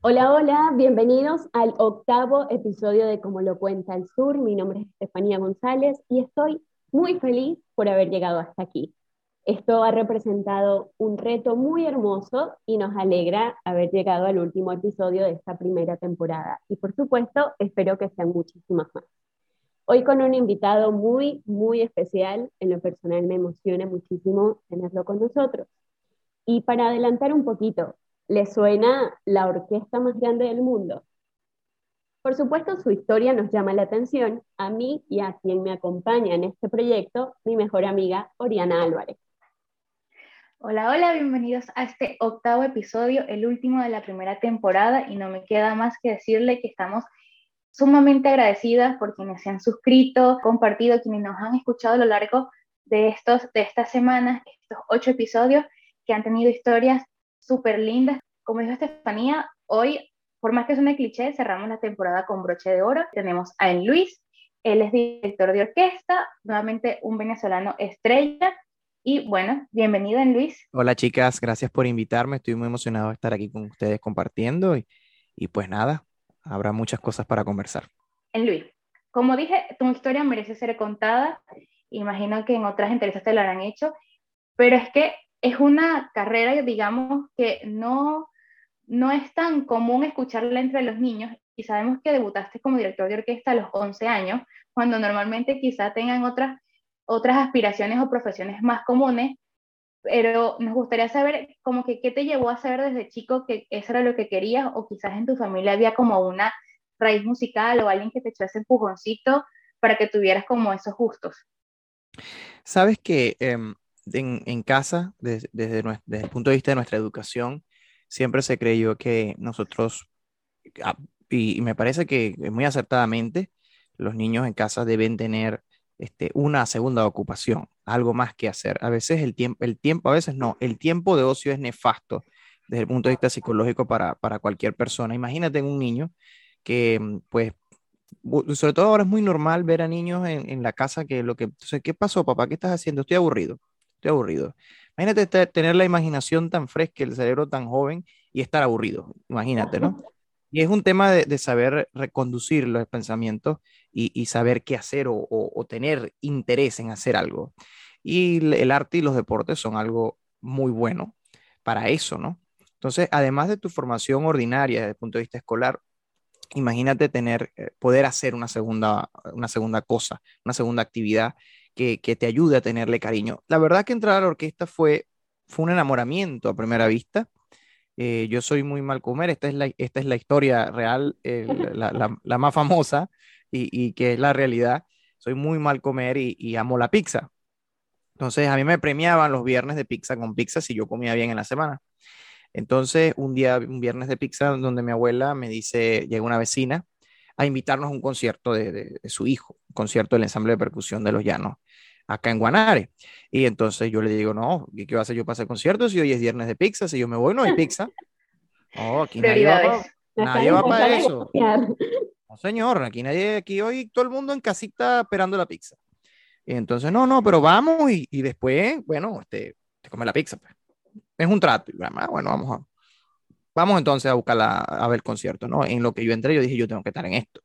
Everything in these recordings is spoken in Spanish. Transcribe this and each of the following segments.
Hola, hola, bienvenidos al octavo episodio de Como lo cuenta el sur. Mi nombre es Estefanía González y estoy muy feliz por haber llegado hasta aquí. Esto ha representado un reto muy hermoso y nos alegra haber llegado al último episodio de esta primera temporada. Y por supuesto, espero que sean muchísimas más. Hoy con un invitado muy, muy especial. En lo personal me emociona muchísimo tenerlo con nosotros. Y para adelantar un poquito, ¿le suena la orquesta más grande del mundo? Por supuesto, su historia nos llama la atención a mí y a quien me acompaña en este proyecto, mi mejor amiga Oriana Álvarez. Hola, hola, bienvenidos a este octavo episodio, el último de la primera temporada, y no me queda más que decirle que estamos sumamente agradecidas por quienes se han suscrito, compartido, quienes nos han escuchado a lo largo de, estos, de estas semanas, estos ocho episodios que han tenido historias súper lindas. Como dijo Estefanía, hoy, por más que es una cliché, cerramos la temporada con broche de oro. Tenemos a En Luis, él es director de orquesta, nuevamente un venezolano estrella. Y bueno, bienvenido en Luis. Hola chicas, gracias por invitarme. Estoy muy emocionado de estar aquí con ustedes compartiendo y, y pues nada, habrá muchas cosas para conversar. En Luis, como dije, tu historia merece ser contada. Imagino que en otras entrevistas te lo habrán hecho, pero es que es una carrera, digamos, que no, no es tan común escucharla entre los niños y sabemos que debutaste como director de orquesta a los 11 años, cuando normalmente quizá tengan otras, otras aspiraciones o profesiones más comunes, pero nos gustaría saber como que qué te llevó a saber desde chico que eso era lo que querías o quizás en tu familia había como una raíz musical o alguien que te echó ese empujoncito para que tuvieras como esos gustos. Sabes que em, en, casa, desde, desde, el punto de vista de nuestra educación, siempre se creyó que nosotros, ah, y, me parece que muy acertadamente, los niños en casa deben tener este, una segunda ocupación, algo más que hacer. A veces el tiempo, el tiempo, a veces no, el tiempo de ocio es nefasto desde el punto de vista psicológico para, para cualquier persona. Imagínate un niño que, mm, pues, sobre todo ahora es muy normal ver a niños en, en la casa que lo que, entonces, ¿qué pasó, papá? ¿Qué estás haciendo? Estoy aburrido, estoy aburrido. Imagínate tener la imaginación tan fresca, el cerebro tan joven y estar aburrido. Imagínate, ¿no? Y es un tema de, saber reconducir los pensamientos y, saber qué hacer o, tener interés en hacer algo. Y el arte y los deportes son algo muy bueno para eso, ¿no? Entonces, además de tu formación ordinaria desde el punto de vista escolar, imagínate tener, eh, poder hacer una segunda, una segunda cosa, una segunda actividad que, te ayude a tenerle cariño. La verdad que entrar a la orquesta fue, fue un enamoramiento a primera vista. Eh, yo soy muy mal comer, esta es la, esta es la historia real, la, la, más famosa y, y, que es la realidad. Soy muy mal comer y, y, amo la pizza. Entonces a mí me premiaban los viernes de pizza con pizza si yo comía bien en la semana. Entonces un día, un viernes de pizza donde mi abuela me dice, llega una vecina a invitarnos a un concierto de, de, de su hijo, un concierto del ensamble de percusión de los llanos acá en Guanare. Y entonces yo le digo, no, ¿qué, qué voy a hacer yo para hacer concierto si hoy es viernes de pizza? Si yo me voy, no hay pizza. No, aquí nadie va, nadie va para eso. No, señor, aquí nadie, aquí hoy todo el mundo en casita esperando la pizza. Y entonces, no, no, pero vamos y, y después, bueno, este, te come la pizza. Pues. Es un trato. Y, bueno, vamos a, vamos entonces a buscar a ver el concierto, ¿no? En lo que yo entré, yo dije, yo tengo que estar en esto.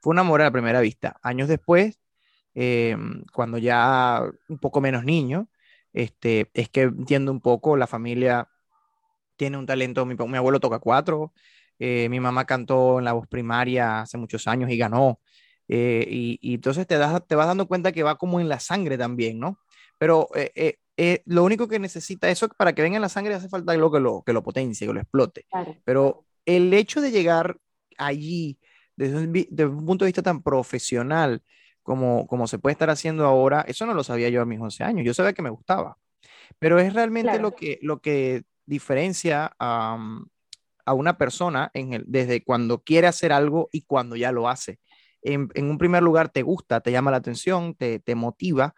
Fue un amor a la primera vista. Años después, eh, cuando ya un poco menos niño, este, es que entiendo un poco, la familia tiene un talento, mi, abuelo toca cuatro, eh, mi mamá cantó en la voz primaria hace muchos años y ganó, eh, y, y, entonces te, das, te vas dando cuenta que va como en la sangre también, ¿no? Pero eh, eh, lo único que necesita eso para que venga en la sangre hace falta algo que lo, que lo potencie, que lo explote. Claro. Pero el hecho de llegar allí desde un, desde un punto de vista tan profesional, como, como se puede estar haciendo ahora, eso no lo sabía yo a mis 11 años, yo sabía que me gustaba, pero es realmente claro. lo, que, lo que diferencia um, a una persona en el, desde cuando quiere hacer algo y cuando ya lo hace. En, en un primer lugar te gusta, te llama la atención, te, te motiva,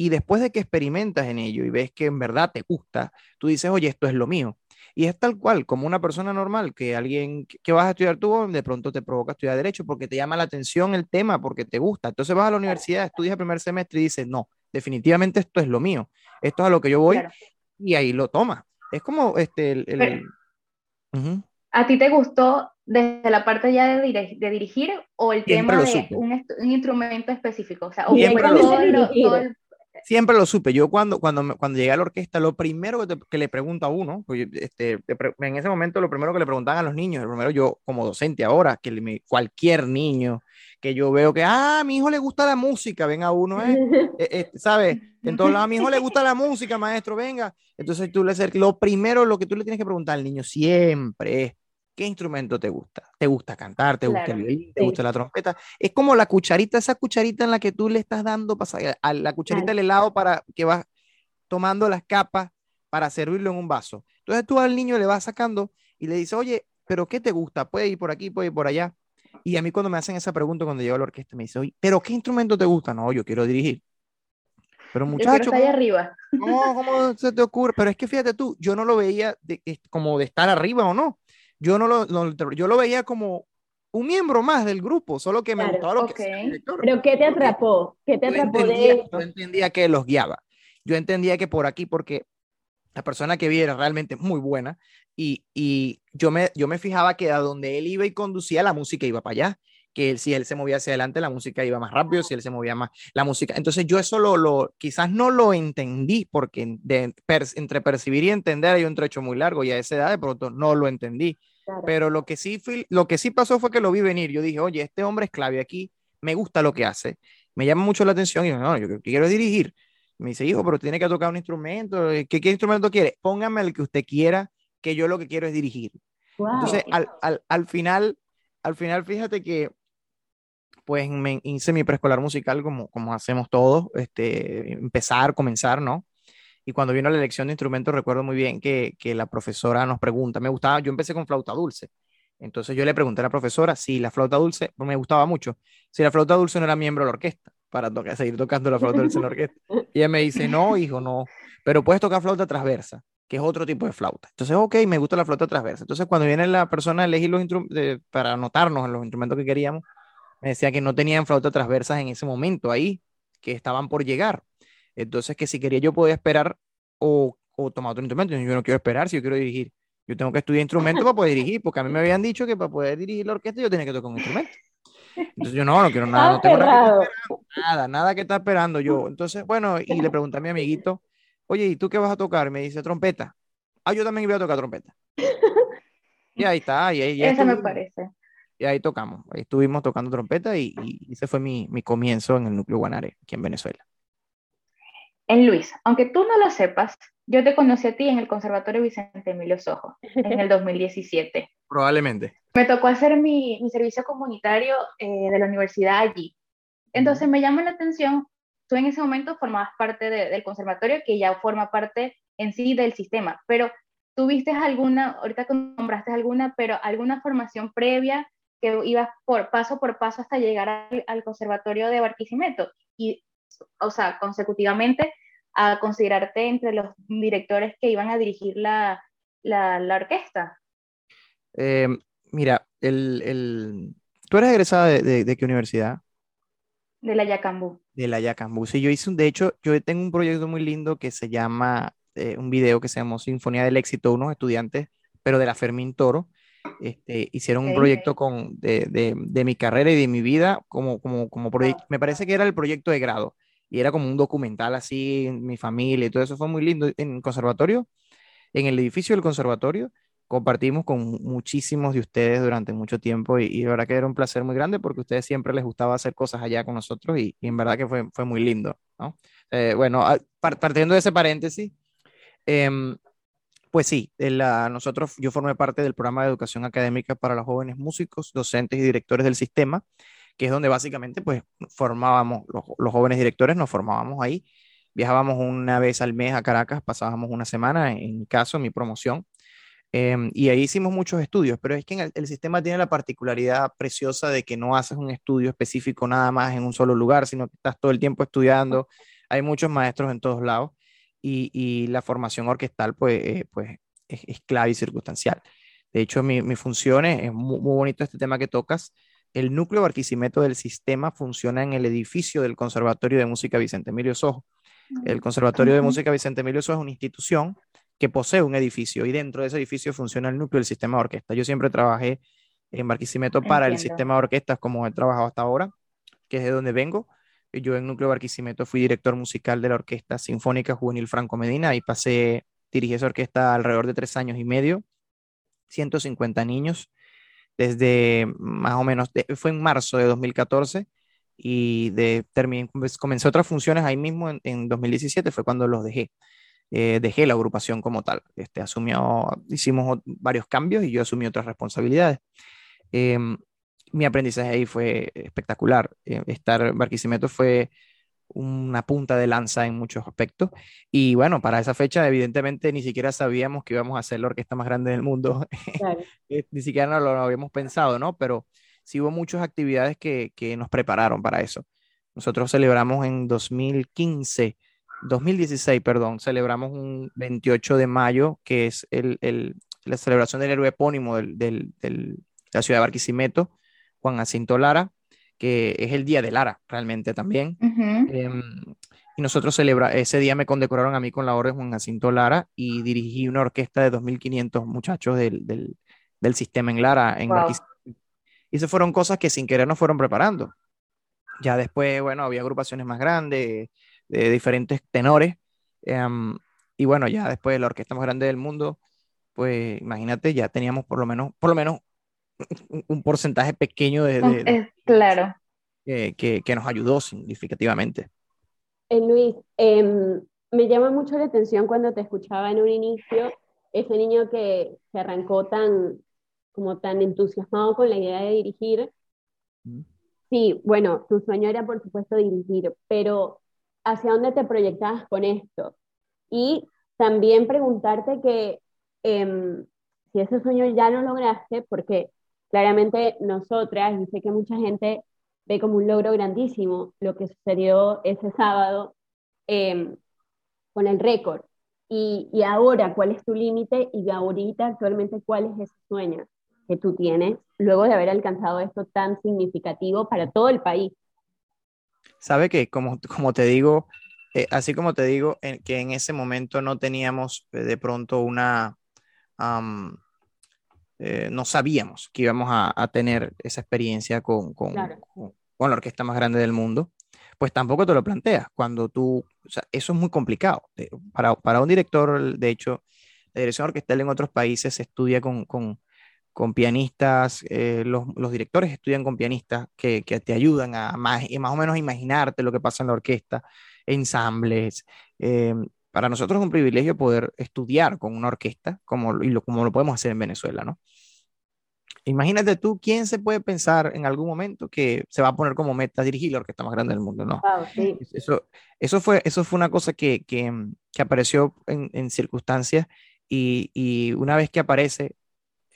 y después de que experimentas en ello y ves que en verdad te gusta, tú dices, oye, esto es lo mío. Y es tal cual, como una persona normal, que alguien que vas a estudiar tú, de pronto te provoca estudiar Derecho porque te llama la atención el tema, porque te gusta. Entonces vas a la universidad, estudias el primer semestre y dices, no, definitivamente esto es lo mío, esto es a lo que yo voy. Claro. y ahí lo toma. Es como este, el... ¿A ti te gustó desde la parte ya de, de dirigir o el tema de un, instrumento específico? O sea, Siempre, lo, Siempre lo supe. Yo cuando, cuando, cuando llegué a la orquesta, lo primero que, le pregunto a uno, este, en ese momento lo primero que le preguntaban a los niños, primero yo como docente ahora, que cualquier niño que yo veo que, ah, a mi hijo le gusta la música, venga uno, ¿eh? eh, eh ¿sabes? En todos lados, a mi hijo le gusta la música, maestro, venga. Entonces tú le lo primero, lo que tú le tienes que preguntar al niño siempre es, ¿qué instrumento te gusta? ¿Te gusta cantar? ¿Te gusta el violín? ¿Te gusta la trompeta? Es como la cucharita, esa cucharita en la que tú le estás dando a la cucharita del helado para que vas tomando las capas para servirlo en un vaso. Entonces tú al niño le vas sacando y le dices, oye, ¿pero qué te gusta? Puede ir por aquí, puede ir por allá. Y a mí cuando me hacen esa pregunta cuando llego a la orquesta me dice, oye, ¿pero qué instrumento te gusta? No, yo quiero dirigir. Pero muchacho, ahí arriba. No, ¿cómo se te ocurre? Pero es que fíjate tú, yo no lo veía de, como de estar arriba o no yo no lo, yo lo veía como un miembro más del grupo, solo que me gustaba lo que Pero ¿qué te atrapó? ¿Qué te atrapó de esto? Yo entendía que los guiaba. Yo entendía que por aquí, porque la persona que vi era realmente muy buena y, y yo, me, yo me fijaba que a donde él iba y conducía, la música iba para allá que si él se movía hacia adelante, la música iba más rápido, si él se movía más, la música. Entonces yo eso lo, lo quizás no lo entendí porque de, entre percibir y entender hay un trecho muy largo y a esa edad de pronto no lo entendí. Pero lo que, sí, lo que sí pasó fue que lo vi venir. Yo dije, oye, este hombre es clave aquí, me gusta lo que hace, me llama mucho la atención y yo, no, yo quiero dirigir. Me dice, hijo, pero tiene que tocar un instrumento. ¿Qué, qué instrumento quiere? Póngame el que usted quiera, que yo lo que quiero es dirigir. Entonces, al, al, al, final, al final, fíjate que pues me hice mi preescolar musical como, como hacemos todos, este, empezar, comenzar, ¿no? Y cuando vino la elección de instrumentos, recuerdo muy bien que, que la profesora nos pregunta, me gustaba, yo empecé con flauta dulce. Entonces yo le pregunté a la profesora si la flauta dulce, me gustaba mucho, si la flauta dulce no era miembro de la orquesta, para tocar, seguir tocando la flauta dulce en la orquesta. Y ella me dice, no, hijo, no, pero puedes tocar flauta transversa, que es otro tipo de flauta. Entonces, ok, me gusta la flauta transversa. Entonces, cuando viene la persona a elegir los instrumentos, para anotarnos en los instrumentos que queríamos, me decía que no tenían flauta transversas en ese momento ahí, que estaban por llegar. Entonces, que si quería yo podía esperar o, o tomar otro instrumento. Yo no quiero esperar si yo quiero dirigir. Yo tengo que estudiar instrumento para poder dirigir, porque a mí me habían dicho que para poder dirigir la orquesta yo tenía que tocar un instrumento. Entonces yo no, no quiero nada, no tengo nada, nada, nada que está esperando yo. Entonces, bueno, y le pregunté a mi amiguito, oye, ¿y tú qué vas a tocar? Me dice, trompeta. Ah, yo también voy a tocar trompeta. Y ahí está. Y ahí, Eso me parece y ahí tocamos. Ahí estuvimos tocando trompeta y, ese fue mi, mi, comienzo en el núcleo Guanare, aquí en Venezuela. En Luis, aunque tú no lo sepas, yo te conocí a ti en el Conservatorio Vicente Emilio Sojo, en el 2017. Probablemente. Me tocó hacer mi, mi servicio comunitario eh, de la universidad allí. Entonces me llama la atención, tú en ese momento formabas parte del conservatorio, que ya forma parte en sí del sistema, pero ¿tuviste alguna, ahorita nombraste alguna, pero alguna formación previa que ibas por paso por paso hasta llegar al, conservatorio de Barquisimeto y, o sea, consecutivamente a considerarte entre los directores que iban a dirigir la, la, la orquesta. Eh, mira, el, el... ¿tú eres egresada de, de, qué universidad? De la Yacambú. De la Yacambú. Sí, yo hice un, de hecho, yo tengo un proyecto muy lindo que se llama, eh, un video que se llama Sinfonía del Éxito, unos estudiantes, pero de la Fermín Toro, este, hicieron un proyecto con, de, de, de, mi carrera y de mi vida como, como, como proyecto, me parece que era el proyecto de grado y era como un documental así, mi familia y todo eso fue muy lindo. En el conservatorio, en el edificio del conservatorio, compartimos con muchísimos de ustedes durante mucho tiempo y, y, de verdad que era un placer muy grande porque a ustedes siempre les gustaba hacer cosas allá con nosotros y, y en verdad que fue, fue muy lindo, ¿no? Eh, bueno, partiendo de ese paréntesis, eh, pues sí, la, nosotros, yo formé parte del programa de educación académica para los jóvenes músicos, docentes y directores del sistema, que es donde básicamente pues formábamos, los, jóvenes directores nos formábamos ahí, viajábamos una vez al mes a Caracas, pasábamos una semana, en mi caso, mi promoción, em, y ahí hicimos muchos estudios, pero es que el, el, sistema tiene la particularidad preciosa de que no haces un estudio específico nada más en un solo lugar, sino que estás todo el tiempo estudiando, hay muchos maestros en todos lados y, y la formación orquestal pues, eh, pues es, es, clave y circunstancial. De hecho, mi, mi función es, es muy, muy, bonito este tema que tocas. El núcleo Barquisimeto del sistema funciona en el edificio del Conservatorio de Música Vicente Emilio Sojo. El Conservatorio de Música Vicente Emilio Sojo es una institución que posee un edificio y dentro de ese edificio funciona el núcleo del sistema de orquesta. Yo siempre trabajé en Barquisimeto para el sistema de orquestas como he trabajado hasta ahora, que es de donde vengo. Yo en Núcleo Barquisimeto fui director musical de la Orquesta Sinfónica Juvenil Franco Medina y pasé, dirigí esa orquesta alrededor de tres años y medio, 150 niños, desde más o menos, fue en marzo de 2014 y de, terminé, pues, comencé otras funciones ahí mismo en, en 2017, fue cuando los dejé. Eh, dejé la agrupación como tal. Este, asumió, hicimos varios cambios y yo asumí otras responsabilidades. Em, mi aprendizaje ahí fue espectacular. Eh, estar en Barquisimeto fue una punta de lanza en muchos aspectos. Y bueno, para esa fecha, evidentemente, ni siquiera sabíamos que íbamos a ser la orquesta más grande del mundo. Eh, ni siquiera no lo habíamos pensado, ¿no? Pero sí hubo muchas actividades que, que nos prepararon para eso. Nosotros celebramos en 2015 2016, perdón, celebramos un 28 de mayo, que es el, el, la celebración del héroe epónimo del, del, de la ciudad de Barquisimeto, Juan Jacinto Lara, que es el día de Lara realmente también. Em, y nosotros celebra ese día me condecoraron a mí con la orden Juan Jacinto Lara y dirigí una orquesta de 2.500 muchachos del, del, del, sistema en Lara, en. Y esas fueron cosas que sin querer nos fueron preparando. Ya después, bueno, había agrupaciones más grandes, de diferentes tenores. Em, y bueno, ya después de la orquesta más grande del mundo, pues imagínate, ya teníamos por lo menos, por lo menos un porcentaje pequeño de... claro. Que, que, nos ayudó significativamente. Eh, Luis, em, me llama mucho la atención cuando te escuchaba en un inicio, ese niño que se arrancó tan, como tan entusiasmado con la idea de dirigir. Sí, bueno, tu sueño era por supuesto dirigir, pero hacia dónde te proyectabas con esto. Y también preguntarte que em, si ese sueño ya lo lograste, porque claramente nosotras, y sé que mucha gente ve como un logro grandísimo lo que sucedió ese sábado em, con el récord. Y, y, ahora, ¿cuál es tu límite? Y ahorita, actualmente, ¿cuál es ese sueño que tú tienes luego de haber alcanzado esto tan significativo para todo el país? Sabe que, como, como te digo, eh, así como te digo, que en ese momento no teníamos eh, de pronto una, eh, no sabíamos que íbamos a, tener esa experiencia con, con, con, la orquesta más grande del mundo, pues tampoco te lo planteas. Cuando tú, o sea, eso es muy complicado. Para, para un director, de hecho, la dirección orquestal en otros países se estudia con, con, con pianistas, eh, los, los, directores estudian con pianistas que, que, te ayudan a más, más o menos imaginarte lo que pasa en la orquesta, ensambles. Eh, para nosotros es un privilegio poder estudiar con una orquesta como, y lo, como lo podemos hacer en Venezuela, ¿no? Imagínate tú, ¿quién se puede pensar en algún momento que se va a poner como meta dirigir la orquesta más grande del mundo? No. sí. eso, eso, fue, eso fue una cosa que, que, que apareció en, en circunstancias y, y, una vez que aparece,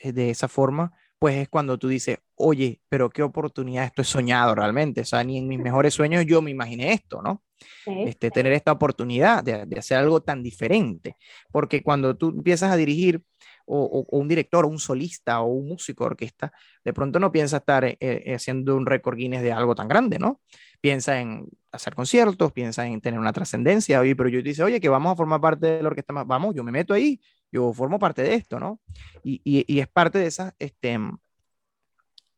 eh, de esa forma, pues es cuando tú dices, oye, pero qué oportunidad, esto es soñado realmente, o sea, ni en mis mejores sueños yo me imaginé esto, ¿no? Este, tener esta oportunidad de, de, hacer algo tan diferente, porque cuando tú empiezas a dirigir, o, o, un director, o un solista, o un músico de orquesta, de pronto no piensa estar eh, eh, haciendo un récord Guinness de algo tan grande, ¿no? Piensa en hacer conciertos, piensa en tener una trascendencia, pero yo te dice, oye, que vamos a formar parte de la orquesta, vamos, yo me meto ahí, yo formo parte de esto, ¿no? Y, y, es parte de esas este,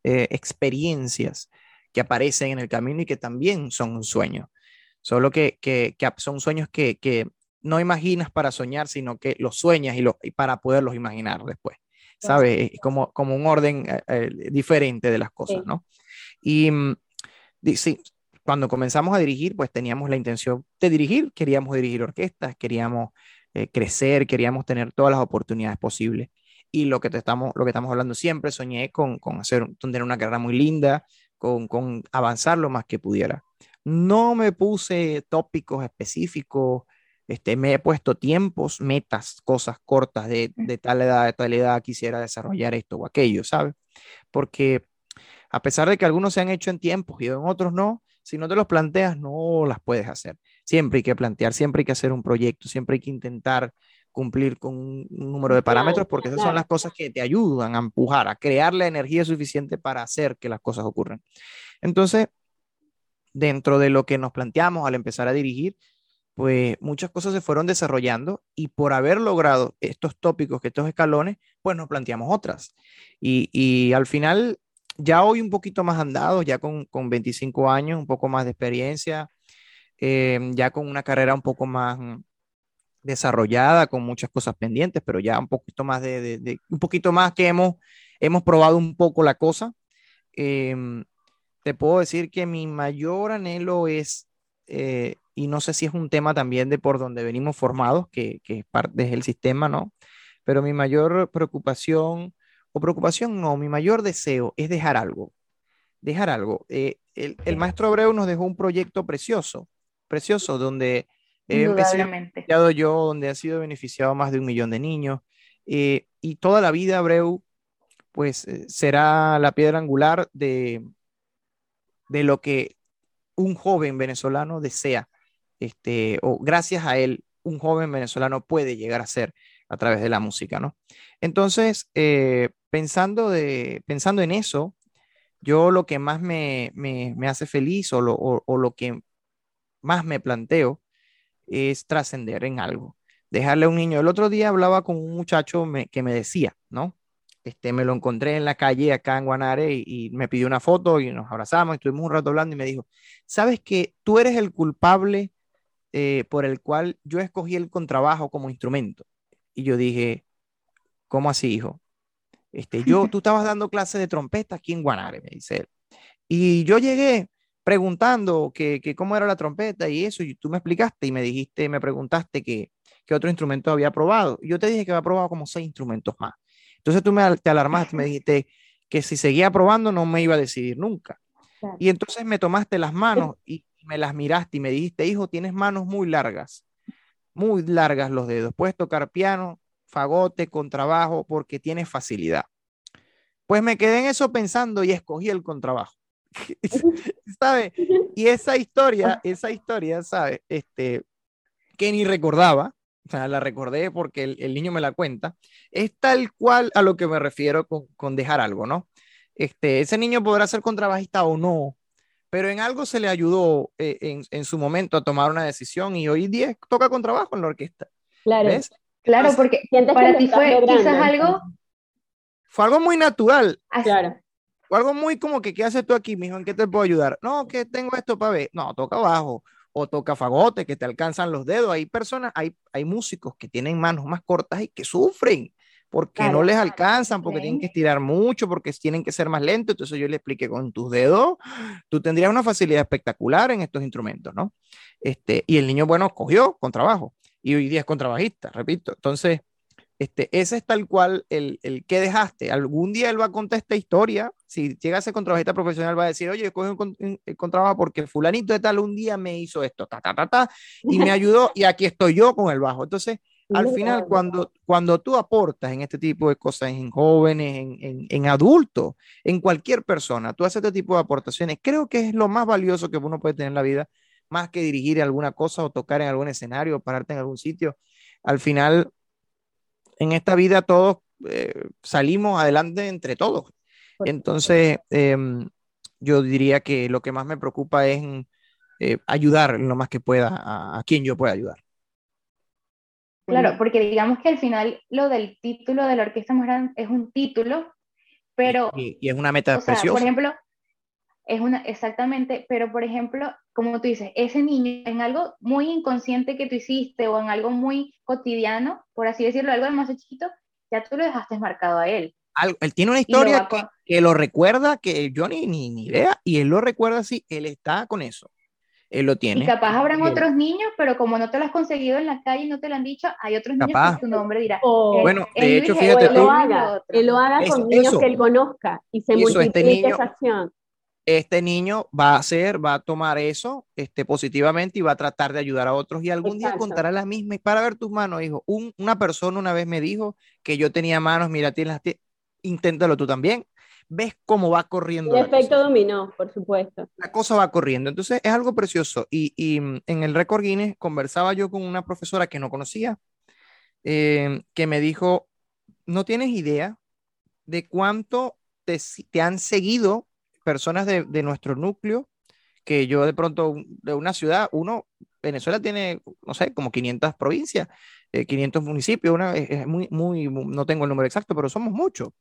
eh, experiencias que aparecen en el camino y que también son un sueño. Solo que, que, que son sueños que, que, no imaginas para soñar, sino que los sueñas y, y para poderlos imaginar después. ¿Sabes? Como, como un orden eh, eh, diferente de las cosas, ¿no? Y mm, sí, cuando comenzamos a dirigir, pues teníamos la intención de dirigir, queríamos dirigir orquestas, queríamos eh, crecer, queríamos tener todas las oportunidades posibles. Y lo que, te estamos, lo que estamos hablando siempre, soñé con, con hacer, tener una carrera muy linda, con, con avanzar lo más que pudiera. No me puse tópicos específicos, este, me he puesto tiempos, metas, cosas cortas de, de tal edad, de tal edad quisiera desarrollar esto o aquello, ¿sabes? Porque a pesar de que algunos se han hecho en tiempos y en otros no, si no te los planteas, no las puedes hacer. Siempre hay que plantear, siempre hay que hacer un proyecto, siempre hay que intentar cumplir con un número de parámetros porque esas son las cosas que te ayudan a empujar, a crear la energía suficiente para hacer que las cosas ocurran. Entonces, dentro de lo que nos planteamos al empezar a dirigir, pues muchas cosas se fueron desarrollando y por haber logrado estos tópicos, que estos escalones, pues nos planteamos otras. Y, y al final, ya hoy un poquito más andado, ya con, con 25 años, un poco más de experiencia, eh, ya con una carrera un poco más desarrollada, con muchas cosas pendientes, pero ya un poquito más de, de, un poquito más que hemos, hemos probado un poco la cosa. Eh, te puedo decir que mi mayor anhelo es eh, y no sé si es un tema también de por donde venimos formados, que, que es parte del sistema, ¿no? Pero mi mayor preocupación, o preocupación no, mi mayor deseo es dejar algo, dejar algo. Eh, el, el, maestro Abreu nos dejó un proyecto precioso, precioso, donde he beneficiado yo, donde ha sido beneficiado más de un millón de niños, eh, y toda la vida Abreu, pues, eh, será la piedra angular de, de lo que un joven venezolano desea este, o gracias a él, un joven venezolano puede llegar a ser a través de la música, ¿no? Entonces, eh, pensando, de, pensando en eso, yo lo que más me, me, me hace feliz o lo, o, lo, que más me planteo es trascender en algo, dejarle a un niño. El otro día hablaba con un muchacho me, que me decía, ¿no? Este, me lo encontré en la calle acá en Guanare y, y, me pidió una foto y nos abrazamos, estuvimos un rato hablando y me dijo, ¿sabes que tú eres el culpable eh, por el cual yo escogí el contrabajo como instrumento. Y yo dije, ¿cómo así, hijo? Este, yo, tú estabas dando clases de trompeta aquí en Guanare, me dice él. Y yo llegué preguntando que, que, cómo era la trompeta y eso, y tú me explicaste y me dijiste, me preguntaste que, qué otro instrumento había probado. Yo te dije que había probado como seis instrumentos más. Entonces tú me, te alarmaste, me dijiste que si seguía probando no me iba a decidir nunca. Claro. Y entonces me tomaste las manos y, me las miraste y me dijiste, hijo, tienes manos muy largas, muy largas los dedos. Puedes tocar piano, fagote, contrabajo, porque tienes facilidad. Pues me quedé en eso pensando y escogí el contrabajo. ¿Sabe? Y esa historia, esa historia, ¿sabe? Este, que ni recordaba, o sea, la recordé porque el, el, niño me la cuenta, es tal cual a lo que me refiero con, con dejar algo, ¿no? Este, ese niño podrá ser contrabajista o no, pero en algo se le ayudó eh, en, en, su momento a tomar una decisión y hoy día toca con trabajo en la orquesta. Claro, ¿ves? Claro, porque para ti fue quizás algo... Fue algo muy natural. Así. Claro. Fue algo muy como que, ¿qué haces tú aquí, mijo? ¿En qué te puedo ayudar? No, que tengo esto para ver. No, toca bajo o toca fagote, que te alcanzan los dedos. Hay personas, hay, hay músicos que tienen manos más cortas y que sufren porque claro. no les alcanzan, porque sí. tienen que estirar mucho, porque tienen que ser más lentos. Entonces yo le expliqué con tus dedos, tú tendrías una facilidad espectacular en estos instrumentos, ¿no? Este, y el niño, bueno, cogió con trabajo y hoy día es contrabajista, repito. Entonces, este, ese es tal cual el, el que dejaste. Algún día él va a contar esta historia. Si llega a ser contrabajista profesional, va a decir, oye, yo cogí un, un contrabajo porque fulanito de tal un día me hizo esto, ta, ta, ta, ta, y me ayudó y aquí estoy yo con el bajo. Entonces, al final, cuando, cuando tú aportas en este tipo de cosas, en jóvenes, en, en, en, adultos, en cualquier persona, tú haces este tipo de aportaciones, creo que es lo más valioso que uno puede tener en la vida, más que dirigir alguna cosa o tocar en algún escenario o pararte en algún sitio. Al final, en esta vida todos eh, salimos adelante entre todos. Entonces, eh, yo diría que lo que más me preocupa es eh, ayudar lo más que pueda a, a quien yo pueda ayudar. Claro, porque digamos que al final lo del título de la orquesta más grande es un título, pero... Y, y es una meta o sea, preciosa. Por ejemplo, es una, exactamente, pero por ejemplo, como tú dices, ese niño en algo muy inconsciente que tú hiciste o en algo muy cotidiano, por así decirlo, algo demasiado chiquito, ya tú lo dejaste marcado a él. Algo, él tiene una historia que, que, lo recuerda, que yo ni, ni, ni idea, y él lo recuerda así, él está con eso él lo tiene. Y capaz habrán Bien. otros niños, pero como no te lo has conseguido en la calle y no te lo han dicho, hay otros niños capaz. que tu nombre dirá. O, bueno, de hecho, fíjate él tú. Lo haga, él lo haga con eso, niños eso. que él conozca y se eso, multiplique este niño, esa acción. Este niño va a hacer, va a tomar eso este, positivamente y va a tratar de ayudar a otros y algún Exacto. día contará la misma. Y para ver tus manos, hijo, Un, una persona una vez me dijo que yo tenía manos, mira, tienes, inténtalo tú también ves cómo va corriendo. El efecto cosa. dominó, por supuesto. La cosa va corriendo. Entonces es algo precioso. Y, y mm, en el récord Guinness conversaba yo con una profesora que no conocía, eh, que me dijo, no tienes idea de cuánto te, te han seguido personas de, de, nuestro núcleo, que yo de pronto de una ciudad, uno Venezuela tiene, no sé, como 500 provincias, 500 eh, municipios, una, es, muy, muy, no tengo el número exacto, pero somos muchos.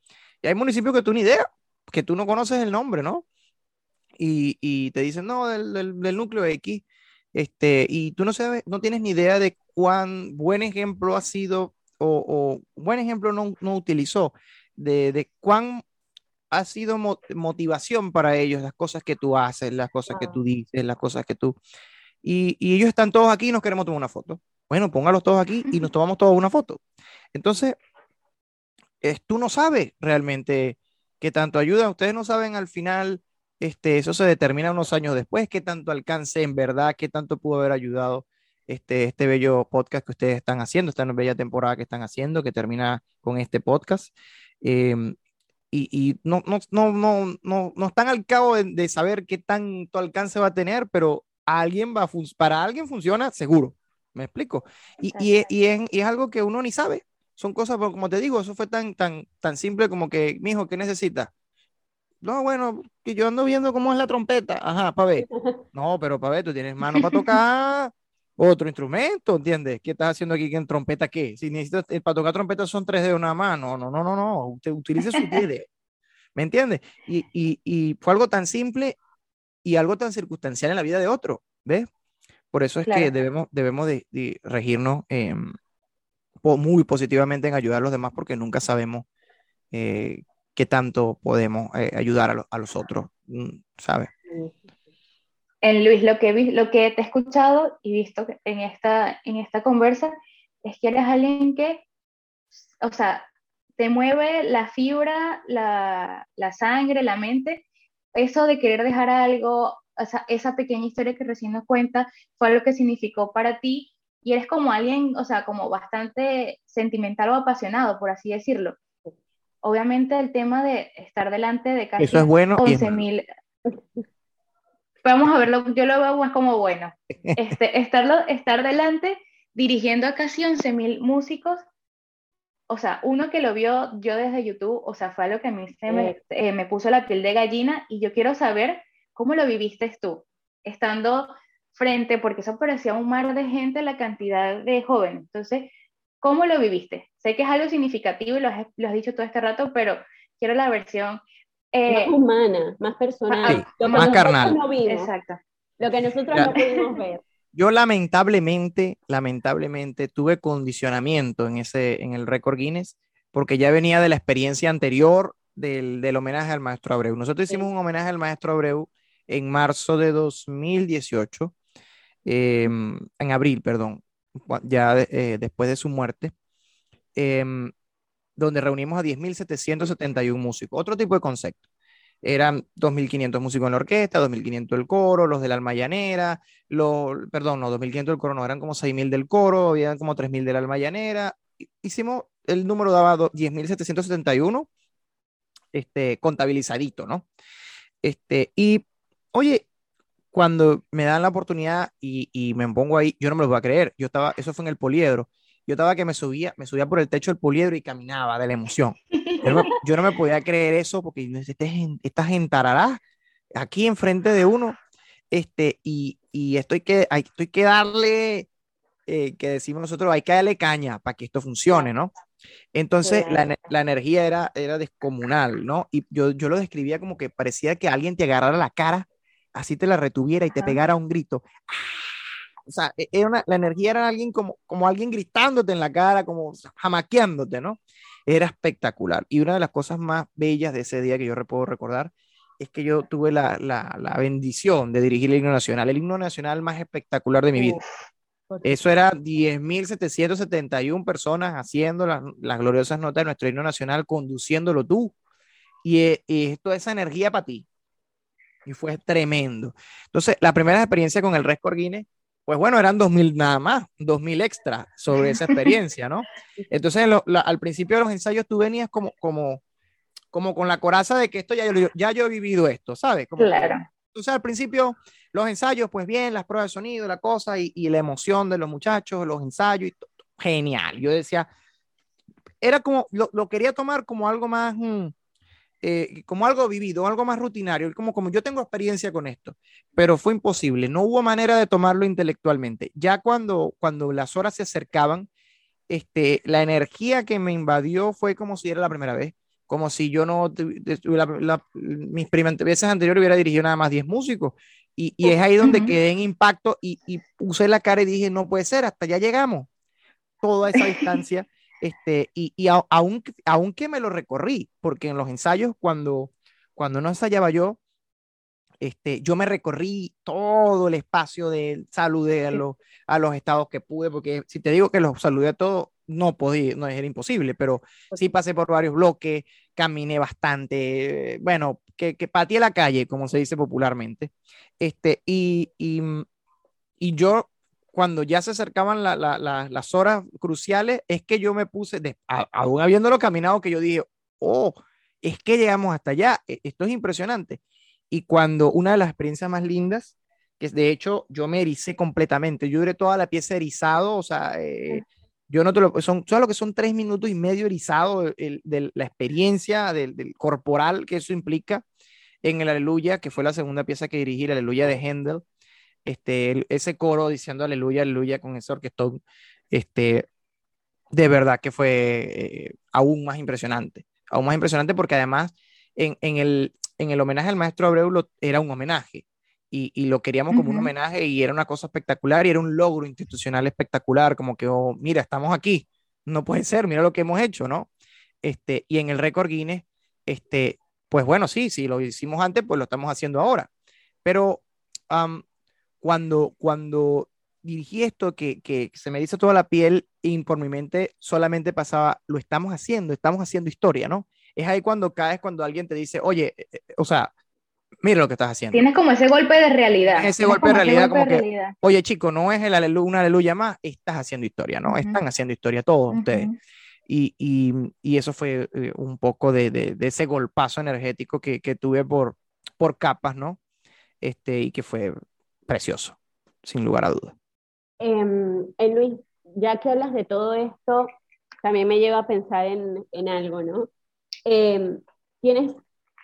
Y hay municipios que tú ni idea, que tú no conoces el nombre, ¿no? Y, y te dicen, no, del, del, del, núcleo X, este, y tú no sabes, no tienes ni idea de cuán buen ejemplo ha sido o, o buen ejemplo no, no utilizó, de, de cuán ha sido motivación para ellos las cosas que tú haces, las cosas que tú dices, las cosas que tú... Y, y, ellos están todos aquí y nos queremos tomar una foto. Bueno, póngalos todos aquí y nos tomamos todos una foto. Entonces, es, tú no sabes realmente qué tanto ayuda. Ustedes no saben al final, este, eso se determina unos años después, qué tanto alcance en verdad, qué tanto pudo haber ayudado este, este bello podcast que ustedes están haciendo, esta bella temporada que están haciendo, que termina con este podcast. Eh, y, y no, no, no, no, no, no están al cabo de, de, saber qué tanto alcance va a tener, pero alguien va a para alguien funciona seguro. ¿Me explico? Y, y, y, es, y, es, algo que uno ni sabe. Son cosas, como te digo, eso fue tan, tan, tan simple como que, mijo, ¿qué necesitas? No, bueno, que yo ando viendo cómo es la trompeta. Ajá, para ver. No, pero para ver, tú tienes mano para tocar otro instrumento, ¿entiendes? ¿Qué estás haciendo aquí en trompeta qué? Si necesitas, eh, para tocar trompeta son tres dedos nada más, no, no, no, no, no, usted utilice su dedo, ¿me entiendes? Y, y, y, fue algo tan simple y algo tan circunstancial en la vida de otro, ¿ves? Por eso es claro. que debemos, debemos de, de regirnos eh, muy positivamente en ayudar a los demás porque nunca sabemos eh, qué tanto podemos eh, ayudar a, lo, a, los otros, mm, ¿sabes? En Luis, lo que, lo que te he escuchado y visto en esta, en esta conversa es que eres alguien que, o sea, te mueve la fibra, la, la sangre, la mente. Eso de querer dejar algo, o sea, esa pequeña historia que recién nos cuenta, fue lo que significó para ti y eres como alguien, o sea, como bastante sentimental o apasionado, por así decirlo. Obviamente el tema de estar delante de casi Eso es bueno 11 mil vamos a verlo, yo lo veo más como bueno. Este, estarlo, estar delante dirigiendo a casi 11 mil músicos, o sea, uno que lo vio yo desde YouTube, o sea, fue algo que a mí se me, eh, me puso la piel de gallina y yo quiero saber cómo lo viviste tú, estando frente, porque eso parecía un mar de gente, la cantidad de jóvenes. Entonces, ¿cómo lo viviste? Sé que es algo significativo y lo has, lo has dicho todo este rato, pero quiero la versión eh, más humana, más personal, sí, más carnal. No Exacto. Lo que nosotros ya. no pudimos ver. Yo lamentablemente, lamentablemente tuve condicionamiento en ese, en el récord Guinness, porque ya venía de la experiencia anterior del, del homenaje al maestro Abreu. Nosotros hicimos sí. un homenaje al maestro Abreu en marzo de 2018, eh, en abril, perdón, ya eh, después de su muerte. Eh, donde reunimos a 10.771 músicos. Otro tipo de concepto. Eran 2.500 músicos en la orquesta, 2.500 del coro, los de la alma llanera, los, perdón, no, 2.500 del coro, no, eran como 6.000 del coro, había como 3.000 de la alma llanera. Hicimos, el número daba 10.771, este, contabilizadito, ¿no? Este, y, oye, cuando me dan la oportunidad y, y, me pongo ahí, yo no me lo voy a creer, yo estaba, eso fue en el poliedro, yo estaba que me subía, me subía por el techo del poliedro y caminaba de la emoción. Yo no me, yo no me podía creer eso porque este, esta gente aquí enfrente de uno, este, y, y esto hay que, hay, estoy que darle, eh, que decimos nosotros, hay que darle caña para que esto funcione, ¿no? Entonces la, la, energía era, era descomunal, ¿no? Y yo, yo lo describía como que parecía que alguien te agarrara la cara, así te la retuviera y te pegara un grito. ¡Ah! O sea, e, era una, la energía era alguien como, como alguien gritándote en la cara, como jamaqueándote, ¿no? Era espectacular. Y una de las cosas más bellas de ese día que yo puedo recordar es que yo tuve la, la, la bendición de dirigir el himno nacional, el himno nacional más espectacular de mi vida. Eso era 10.771 personas haciendo las, las, gloriosas notas de nuestro himno nacional, conduciéndolo tú. Y, eh, y toda esa energía para ti. Y fue tremendo. Entonces, la primera experiencia con el Record Guinness pues bueno, eran 2.000 nada más, 2.000 extra sobre esa experiencia, ¿no? Entonces, lo, la, al principio de los ensayos tú venías como, como, como con la coraza de que esto ya, ya yo he vivido esto, ¿sabes? Como, claro. Entonces, al principio, los ensayos, pues bien, las pruebas de sonido, la cosa, y, y la emoción de los muchachos, los ensayos, y genial. Yo decía, era como, lo, lo, quería tomar como algo más... Mm, eh, como algo vivido, algo más rutinario, como, como yo tengo experiencia con esto, pero fue imposible, no hubo manera de tomarlo intelectualmente. Ya cuando, cuando las horas se acercaban, este, la energía que me invadió fue como si era la primera vez, como si yo no, la, mis veces anteriores hubiera dirigido nada más 10 músicos. Y, y es ahí donde quedé en impacto y, y, puse la cara y dije, no puede ser, hasta ya llegamos. Toda esa distancia. Este, y, y aún, aunque me lo recorrí, porque en los ensayos, cuando, cuando no ensayaba yo, este, yo me recorrí todo el espacio de saludé a los, a los estados que pude, porque si te digo que los saludé a todos, no podía, no era imposible, pero sí pasé por varios bloques, caminé bastante, bueno, que, que pateé la calle, como se dice popularmente. Este, y, y, y yo cuando ya se acercaban las horas cruciales, es que yo me puse, de, aún habiéndolo caminado, que yo dije, oh, es que llegamos hasta allá, e, esto es impresionante. Y cuando una de las experiencias más lindas, que de hecho yo me ericé completamente, yo duré toda la pieza erizado, o sea, eh, yo no te lo, son, solo que son tres minutos y medio erizado de la experiencia del, corporal que eso implica en el Aleluya, que fue la segunda pieza que dirigí, el Aleluya de Händel este, ese coro diciendo aleluya, aleluya con ese orquestón, este, de verdad que fue eh, aún más impresionante, aún más impresionante porque además en, en, el, en el homenaje al maestro Abreu era un homenaje y, y lo queríamos como un homenaje y era una cosa espectacular y era un logro institucional espectacular, como que, oh, mira, estamos aquí, no puede ser, mira lo que hemos hecho, ¿no? Este, y en el récord Guinness, este, pues bueno, sí, sí, lo hicimos antes, pues lo estamos haciendo ahora. Pero cuando, cuando dirigí esto, que, que se me dice toda la piel y por mi mente solamente pasaba, lo estamos haciendo, estamos haciendo historia, ¿no? Es ahí cuando caes, cuando alguien te dice, oye, eh, eh, o sea, mira lo que estás haciendo. Tienes como ese golpe de realidad. Ese golpe de realidad, como que, oye, chico, no es el aleluya, una aleluya más, estás haciendo historia, ¿no? Están haciendo historia todos ustedes. Y, y, y, eso fue eh, un poco de, de, de, ese golpazo energético que, que tuve por, por capas, ¿no? Este, y que fue precioso, sin lugar a dudas. Eh, Luis, ya que hablas de todo esto, también me lleva a pensar en, en algo, ¿no? Eh, tienes,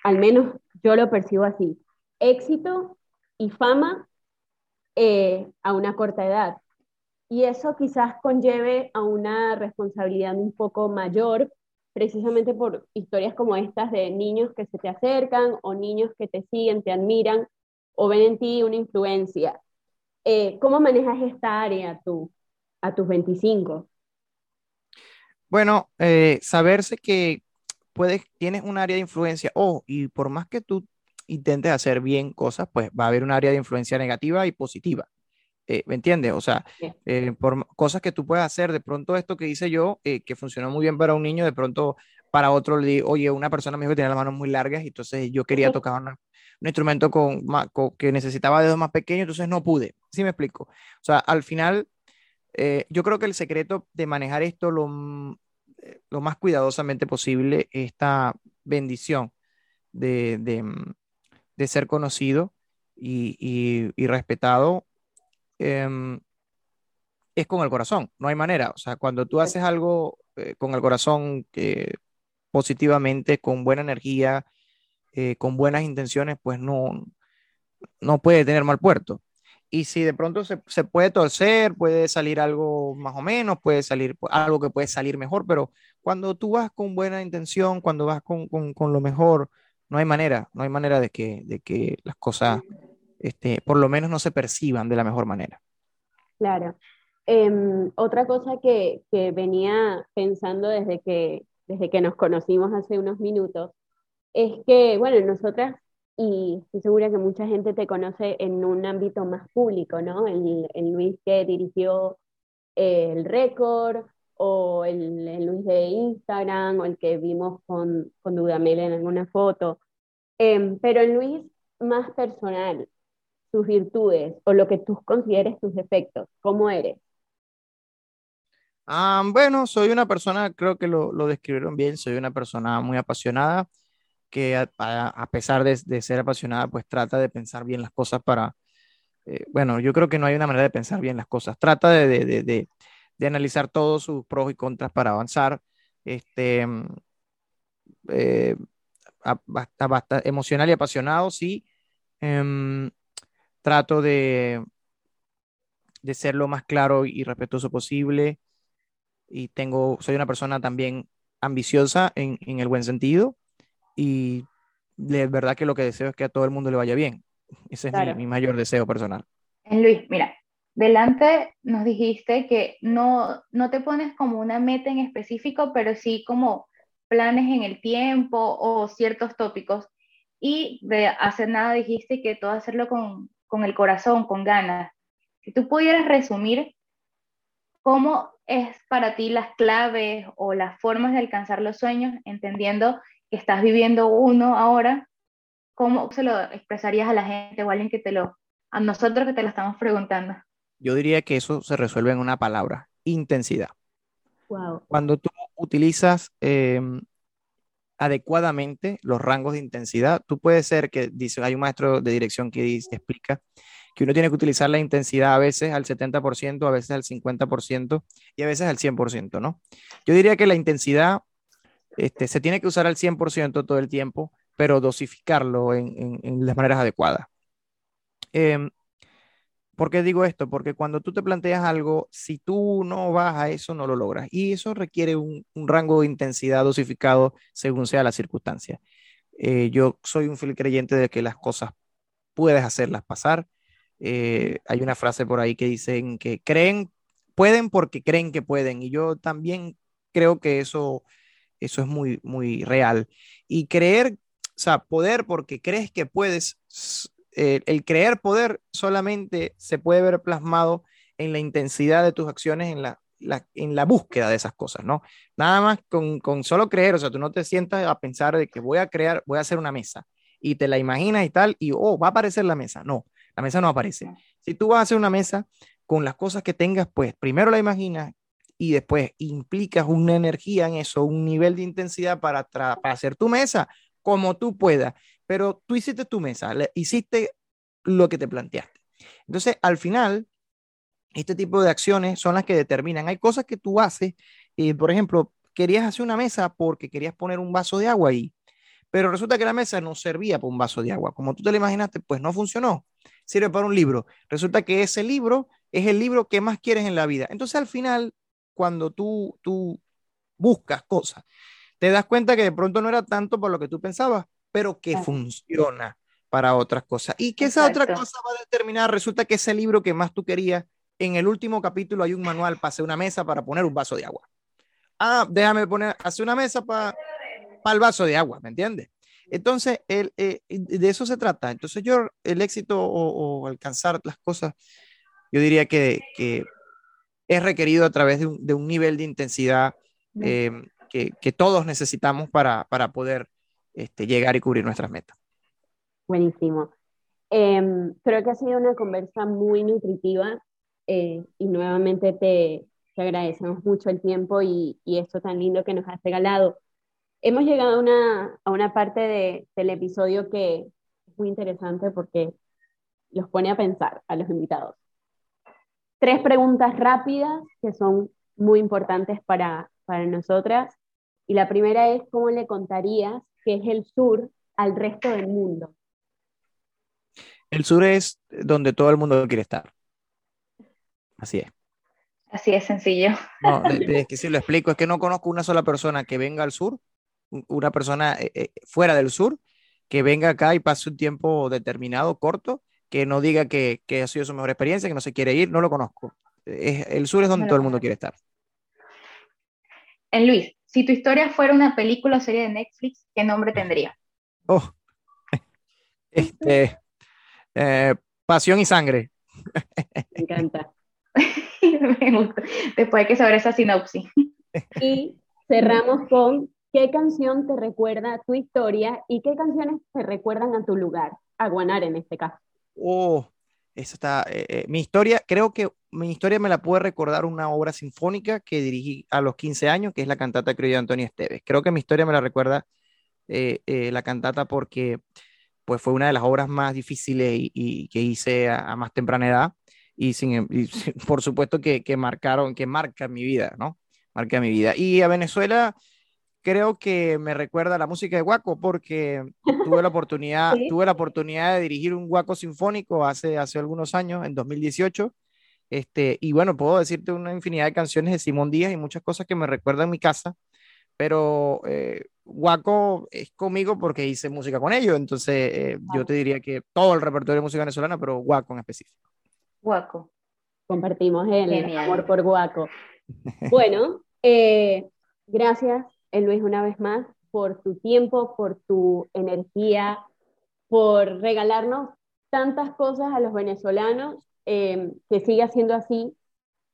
al menos yo lo percibo así, éxito y fama eh, a una corta edad. Y eso quizás conlleve a una responsabilidad un poco mayor, precisamente por historias como estas de niños que se te acercan o niños que te siguen, te admiran o ven en ti una influencia. Eh, ¿Cómo manejas esta área tú a tus 25? Bueno, eh, saberse que puedes, tienes un área de influencia, oh, y por más que tú intentes hacer bien cosas, pues va a haber un área de influencia negativa y positiva. Eh, ¿Me entiendes? O sea, por cosas que tú puedes hacer, de pronto esto que hice yo, que funcionó muy bien para un niño, de pronto para otro le digo, oye, una persona me dijo que tenía las manos muy largas, y entonces yo quería tocar una, un instrumento con, que necesitaba dedos más pequeños, entonces no pude. ¿Sí me explico? O sea, al final, eh, yo creo que el secreto de manejar esto lo, eh, lo más cuidadosamente posible, esta bendición de, de, mm, de ser conocido y, y, respetado, em, es con el corazón, no hay manera. O sea, cuando tú haces algo eh, con el corazón positivamente, con buena energía, eh, con buenas intenciones, pues no, no puede tener mal puerto. Y si de pronto se, se, puede torcer, puede salir algo más o menos, puede salir algo que puede salir mejor, pero cuando tú vas con buena intención, cuando vas con, con, con lo mejor, no hay manera, no hay manera de que, de que las cosas, este, por lo menos no se perciban de la mejor manera. Claro. Eh, otra cosa que, que, venía pensando desde que, desde que nos conocimos hace unos minutos es que, bueno, nosotras, y estoy segura que mucha gente te conoce en un ámbito más público, ¿no? El, el Luis que dirigió eh, el récord, o el, el, Luis de Instagram, o el que vimos con, con Dudamel en alguna foto. Eh, pero Luis más personal, sus virtudes, o lo que tú consideres tus defectos, ¿cómo eres? Ah, bueno, soy una persona, creo que lo, lo describieron bien, soy una persona muy apasionada que a, pesar de, ser apasionada, pues trata de pensar bien las cosas para, eh, bueno, yo creo que no hay una manera de pensar bien las cosas, trata de, de, de analizar todos sus pros y contras para avanzar. Este, mm, eh, emocional y apasionado, sí. Em, trato de, de ser lo más claro y respetuoso posible. Y tengo, soy una persona también ambiciosa en, en el buen sentido. Y de verdad que lo que deseo es que a todo el mundo le vaya bien. Ese es mi, mayor deseo personal. Luis, mira, delante nos dijiste que no, no te pones como una meta en específico, pero sí como planes en el tiempo o ciertos tópicos. Y de hacer nada dijiste que todo hacerlo con, con el corazón, con ganas. Si tú pudieras resumir cómo es para ti las claves o las formas de alcanzar los sueños, entendiendo que estás viviendo uno ahora, ¿cómo se lo expresarías a la gente o a alguien que te lo, a nosotros que te lo estamos preguntando? Yo diría que eso se resuelve en una palabra, intensidad. Wow. Cuando tú utilizas em, adecuadamente los rangos de intensidad. Tú puedes ser que dice, hay un maestro de dirección que dice, explica que uno tiene que utilizar la intensidad a veces al 70%, a veces al 50% y a veces al 100%, ¿no? Yo diría que la intensidad este, se tiene que usar al 100% todo el tiempo, pero dosificarlo en, en, las maneras adecuadas. Eh, ¿Por qué digo esto? Porque cuando tú te planteas algo, si tú no vas a eso, no lo logras. Y eso requiere un, rango de intensidad dosificado según sea la circunstancia. Eh, yo soy un fiel creyente de que las cosas puedes hacerlas pasar. Eh, hay una frase por ahí que dicen que creen, pueden porque creen que pueden. Y yo también creo que eso, eso es muy, muy real. Y creer, o sea, poder porque crees que puedes el creer poder solamente se puede ver plasmado en la intensidad de tus acciones, en la, en la búsqueda de esas cosas, ¿no? Nada más con, con, solo creer, o sea, tú no te sientas a pensar de que voy a crear, voy a hacer una mesa y te la imaginas y tal, y oh, va a aparecer la mesa. No, la mesa no aparece. Si tú vas a hacer una mesa con las cosas que tengas, pues primero la imaginas y después implicas una energía en eso, un nivel de intensidad para, para hacer tu mesa como tú puedas pero tú hiciste tu mesa, hiciste lo que te planteaste. Entonces, al final, este tipo de acciones son las que determinan. Hay cosas que tú haces, y por ejemplo, querías hacer una mesa porque querías poner un vaso de agua ahí, pero resulta que la mesa no servía para un vaso de agua. Como tú te lo imaginaste, pues no funcionó. Sirve para un libro. Resulta que ese libro es el libro que más quieres en la vida. Entonces, al final, cuando tú, tú buscas cosas, te das cuenta que de pronto no era tanto por lo que tú pensabas, pero que funciona para otras cosas. Y que esa otra cosa va a determinar, resulta que ese libro que más tú querías, en el último capítulo hay un manual para hacer una mesa para poner un vaso de agua. Ah, déjame poner, hacer una mesa para el vaso de agua, ¿me entiendes? Entonces, el, eh, de eso se trata. Entonces, yo, el éxito o, alcanzar las cosas, yo diría que, que, es requerido a través de un, de un nivel de intensidad eh, que, que, todos necesitamos para, para poder este, llegar y cubrir nuestras metas. Buenísimo. Em, creo que ha sido una conversa muy nutritiva eh, y nuevamente te, te, agradecemos mucho el tiempo y, y, esto tan lindo que nos has regalado. Hemos llegado a una, a una parte de, del episodio que es muy interesante porque los pone a pensar a los invitados. Tres preguntas rápidas que son muy importantes para, para nosotras. Y la primera es, ¿cómo le contarías que es el sur, al resto del mundo? El sur es donde todo el mundo quiere estar. Así es. Así es sencillo. No, es que si lo explico, es que no conozco una sola persona que venga al sur, una persona eh, eh, fuera del sur, que venga acá y pase un tiempo determinado, corto, que no diga que, que ha sido su mejor experiencia, que no se quiere ir, no lo conozco. el sur es donde todo el mundo quiere estar. En Luis, si tu historia fuera una película o serie de Netflix, ¿qué nombre tendría? Oh, este, eh, Pasión y Sangre. Me encanta. Me gusta. Después hay que saber esa sinopsis. Y cerramos con ¿qué canción te recuerda a tu historia y qué canciones te recuerdan a tu lugar? A Guanar en este caso. Oh, eso está. Eh, eh, mi historia, creo que mi historia me la puede recordar una obra sinfónica que dirigí a los 15 años, que es la cantata criolla de Antonio Esteves. Creo que mi historia me la recuerda eh, la cantata porque pues, fue una de las obras más difíciles y, que hice a, más temprana edad y, sin, por supuesto que, que, marcaron, que marca mi vida, ¿no? Marca mi vida. Y a Venezuela, creo que me recuerda a la música de Guaco porque tuve la oportunidad, tuve la oportunidad de dirigir un Guaco sinfónico hace, hace algunos años, en 2018. Este, y bueno, puedo decirte una infinidad de canciones de Simón Díaz y muchas cosas que me recuerdan mi casa, pero eh, Guaco es conmigo porque hice música con ellos, entonces eh, yo te diría que todo el repertorio de música venezolana, pero Guaco en específico. Guaco. Compartimos el amor por Guaco. Bueno, eh, gracias, Luis, una vez más, por tu tiempo, por tu energía, por regalarnos tantas cosas a los venezolanos, eh, que siga siendo así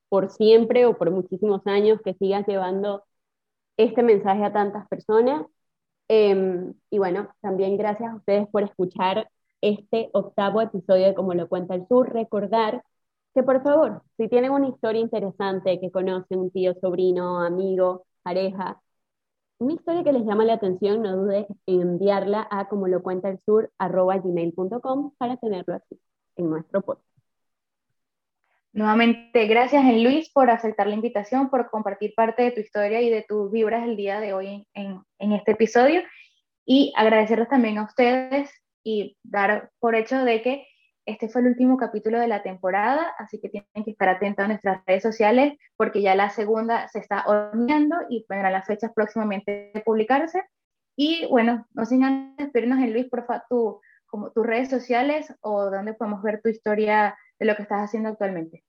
por siempre o por muchísimos años, que sigas llevando este mensaje a tantas personas. Em, y bueno, también gracias a ustedes por escuchar este octavo episodio de Como lo cuenta el sur. Recordar que por favor, si tienen una historia interesante que conocen, un tío, sobrino, amigo, pareja, una historia que les llama la atención, no dudes en enviarla a como lo cuenta el sur arroba gmail.com para tenerlo aquí en nuestro podcast. Nuevamente, gracias Luis por aceptar la invitación, por compartir parte de tu historia y de tus vibras el día de hoy en, en este episodio y agradecerles también a ustedes y dar por hecho de que este fue el último capítulo de la temporada, así que tienen que estar atentos a nuestras redes sociales porque ya la segunda se está horneando y vendrán las fechas próximamente de publicarse. Y bueno, no sin antes despedirnos en Luis, por favor, tus redes sociales o dónde podemos ver tu historia de lo que estás haciendo actualmente.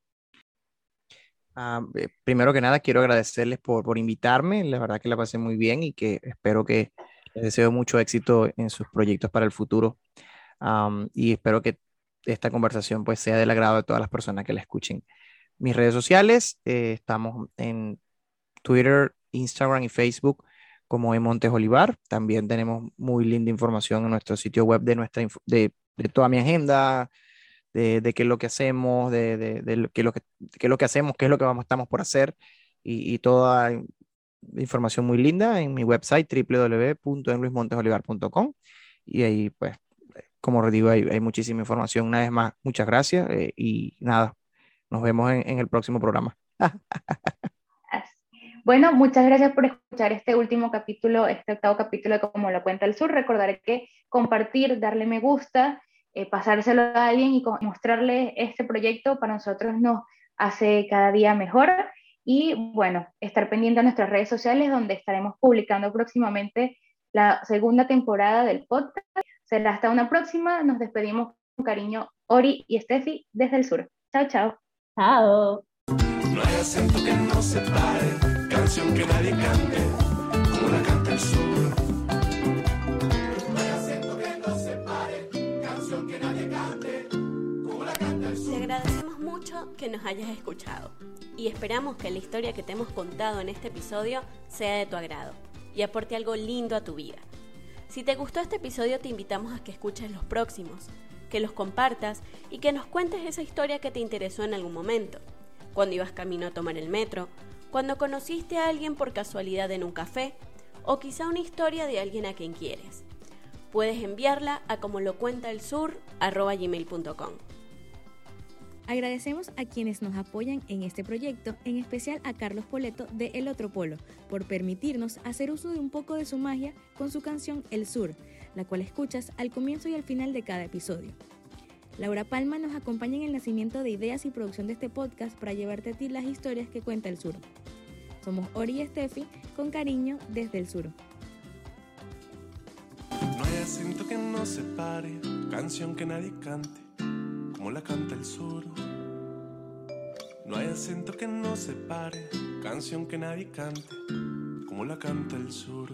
Ah, eh, primero que nada, quiero agradecerles por, por invitarme. La verdad que la pasé muy bien y que espero que les deseo mucho éxito en sus proyectos para el futuro. y espero que esta conversación pues sea del agrado de todas las personas que la escuchen. Mis redes sociales, eh, estamos en Twitter, Instagram y Facebook como en Montes Olivar. También tenemos muy linda información en nuestro sitio web de, nuestra, de, de toda mi agenda, de, de, qué es lo que hacemos, de, de qué, es lo que, qué es lo que hacemos, qué es lo que vamos, estamos por hacer y, y toda información muy linda en mi website www.enluismontesolivar.com y ahí pues como digo, hay, hay, muchísima información. Una vez más, muchas gracias eh, y nada, nos vemos en, en el próximo programa. Bueno, muchas gracias por escuchar este último capítulo, este octavo capítulo de Como lo cuenta el sur. Recordaré que compartir, darle me gusta, eh, pasárselo a alguien y mostrarle este proyecto para nosotros nos hace cada día mejor. Y bueno, estar pendiente a nuestras redes sociales donde estaremos publicando próximamente la segunda temporada del podcast Será hasta una próxima. Nos despedimos con cariño Ori y Steffi desde el sur. Chao, chao. Chao. No hay acento que no se pare, canción nadie cante, como la canta el sur. Que nos hayas escuchado y esperamos que la historia que te hemos contado en este episodio sea de tu agrado y aporte algo lindo a tu vida. Si te gustó este episodio te invitamos a que escuches los próximos, que los compartas y que nos cuentes esa historia que te interesó en algún momento, cuando ibas camino a tomar el metro, cuando conociste a alguien por casualidad en un café o quizá una historia de alguien a quien quieres. Puedes enviarla a como lo cuenta el sur gmail.com. Agradecemos a quienes nos apoyan en este proyecto, en especial a Carlos Poleto de El Otro Polo, por permitirnos hacer uso de un poco de su magia con su canción El Sur, la cual escuchas al comienzo y al final de cada episodio. Laura Palma nos acompaña en el nacimiento de ideas y producción de este podcast para llevarte a ti las historias que cuenta el sur. Somos Ori y Steffi, con cariño desde el sur. No que no canción que nadie cante como la canta el sur. No hay acento que no se pare, canción que nadie cante, como la canta el sur.